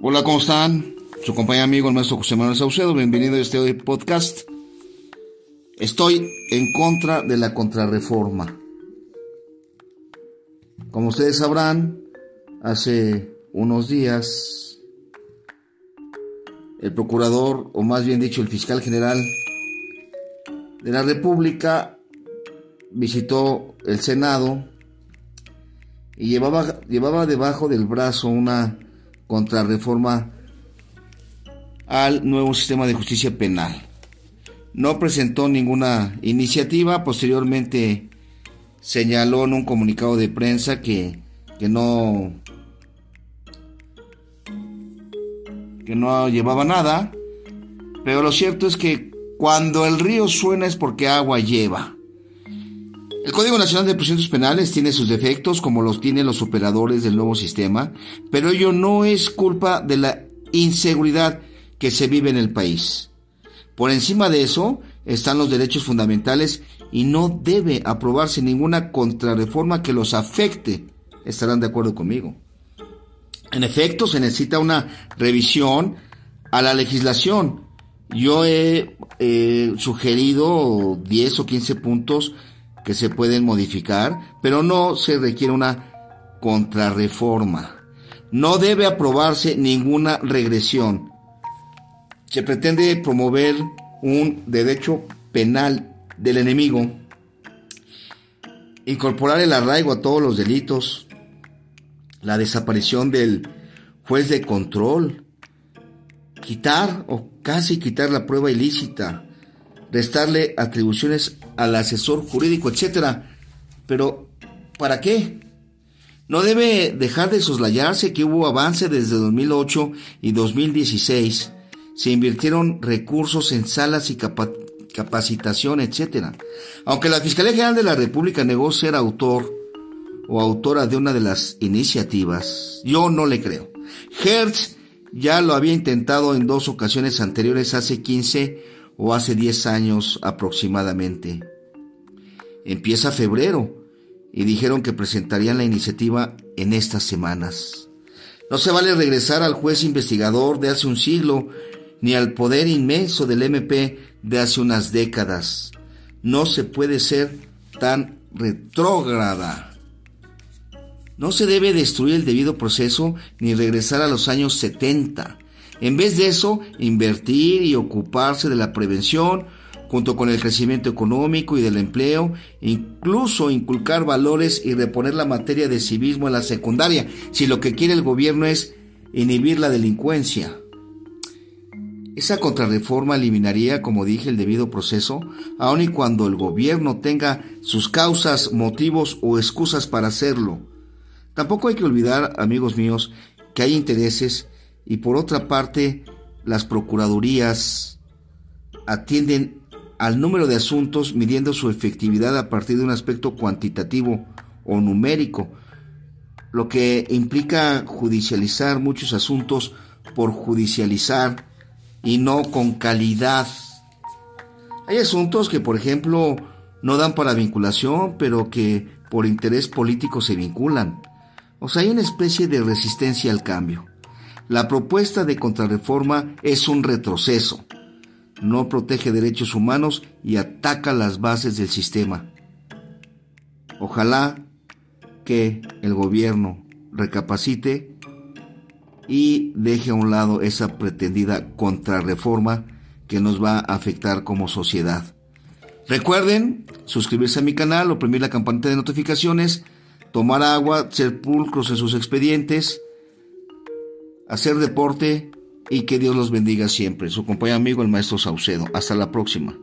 Hola, ¿cómo están? Su compañero amigo el maestro José Manuel Saucedo, bienvenido a este podcast. Estoy en contra de la contrarreforma. Como ustedes sabrán, hace unos días el procurador, o más bien dicho el fiscal general de la República, visitó el Senado y llevaba, llevaba debajo del brazo una contrarreforma al nuevo sistema de justicia penal. No presentó ninguna iniciativa, posteriormente señaló en un comunicado de prensa que, que no que no llevaba nada, pero lo cierto es que cuando el río suena es porque agua lleva. El Código Nacional de Procedimientos Penales tiene sus defectos, como los tienen los operadores del nuevo sistema, pero ello no es culpa de la inseguridad que se vive en el país. Por encima de eso están los derechos fundamentales y no debe aprobarse ninguna contrarreforma que los afecte. Estarán de acuerdo conmigo. En efecto, se necesita una revisión a la legislación. Yo he eh, sugerido 10 o 15 puntos que se pueden modificar, pero no se requiere una contrarreforma. No debe aprobarse ninguna regresión. Se pretende promover un derecho penal del enemigo, incorporar el arraigo a todos los delitos, la desaparición del juez de control, quitar o casi quitar la prueba ilícita, restarle atribuciones al asesor jurídico, etcétera. Pero, ¿para qué? No debe dejar de soslayarse que hubo avance desde 2008 y 2016. Se invirtieron recursos en salas y capacitación, etcétera. Aunque la Fiscalía General de la República negó ser autor o autora de una de las iniciativas, yo no le creo. Hertz ya lo había intentado en dos ocasiones anteriores hace 15 o hace 10 años aproximadamente. Empieza febrero y dijeron que presentarían la iniciativa en estas semanas. No se vale regresar al juez investigador de hace un siglo ni al poder inmenso del MP de hace unas décadas. No se puede ser tan retrógrada. No se debe destruir el debido proceso ni regresar a los años 70 en vez de eso, invertir y ocuparse de la prevención, junto con el crecimiento económico y del empleo, incluso inculcar valores y reponer la materia de civismo en la secundaria, si lo que quiere el gobierno es inhibir la delincuencia. Esa contrarreforma eliminaría, como dije, el debido proceso, aun y cuando el gobierno tenga sus causas, motivos o excusas para hacerlo. Tampoco hay que olvidar, amigos míos, que hay intereses y por otra parte las procuradurías atienden al número de asuntos midiendo su efectividad a partir de un aspecto cuantitativo o numérico, lo que implica judicializar muchos asuntos por judicializar y no con calidad. Hay asuntos que, por ejemplo, no dan para vinculación, pero que por interés político se vinculan. O sea, hay una especie de resistencia al cambio. La propuesta de contrarreforma es un retroceso. No protege derechos humanos y ataca las bases del sistema. Ojalá que el gobierno recapacite y deje a un lado esa pretendida contrarreforma que nos va a afectar como sociedad. Recuerden suscribirse a mi canal, oprimir la campanita de notificaciones, tomar agua, ser pulcros en sus expedientes, hacer deporte y que Dios los bendiga siempre. Su compañero amigo el maestro Saucedo. Hasta la próxima.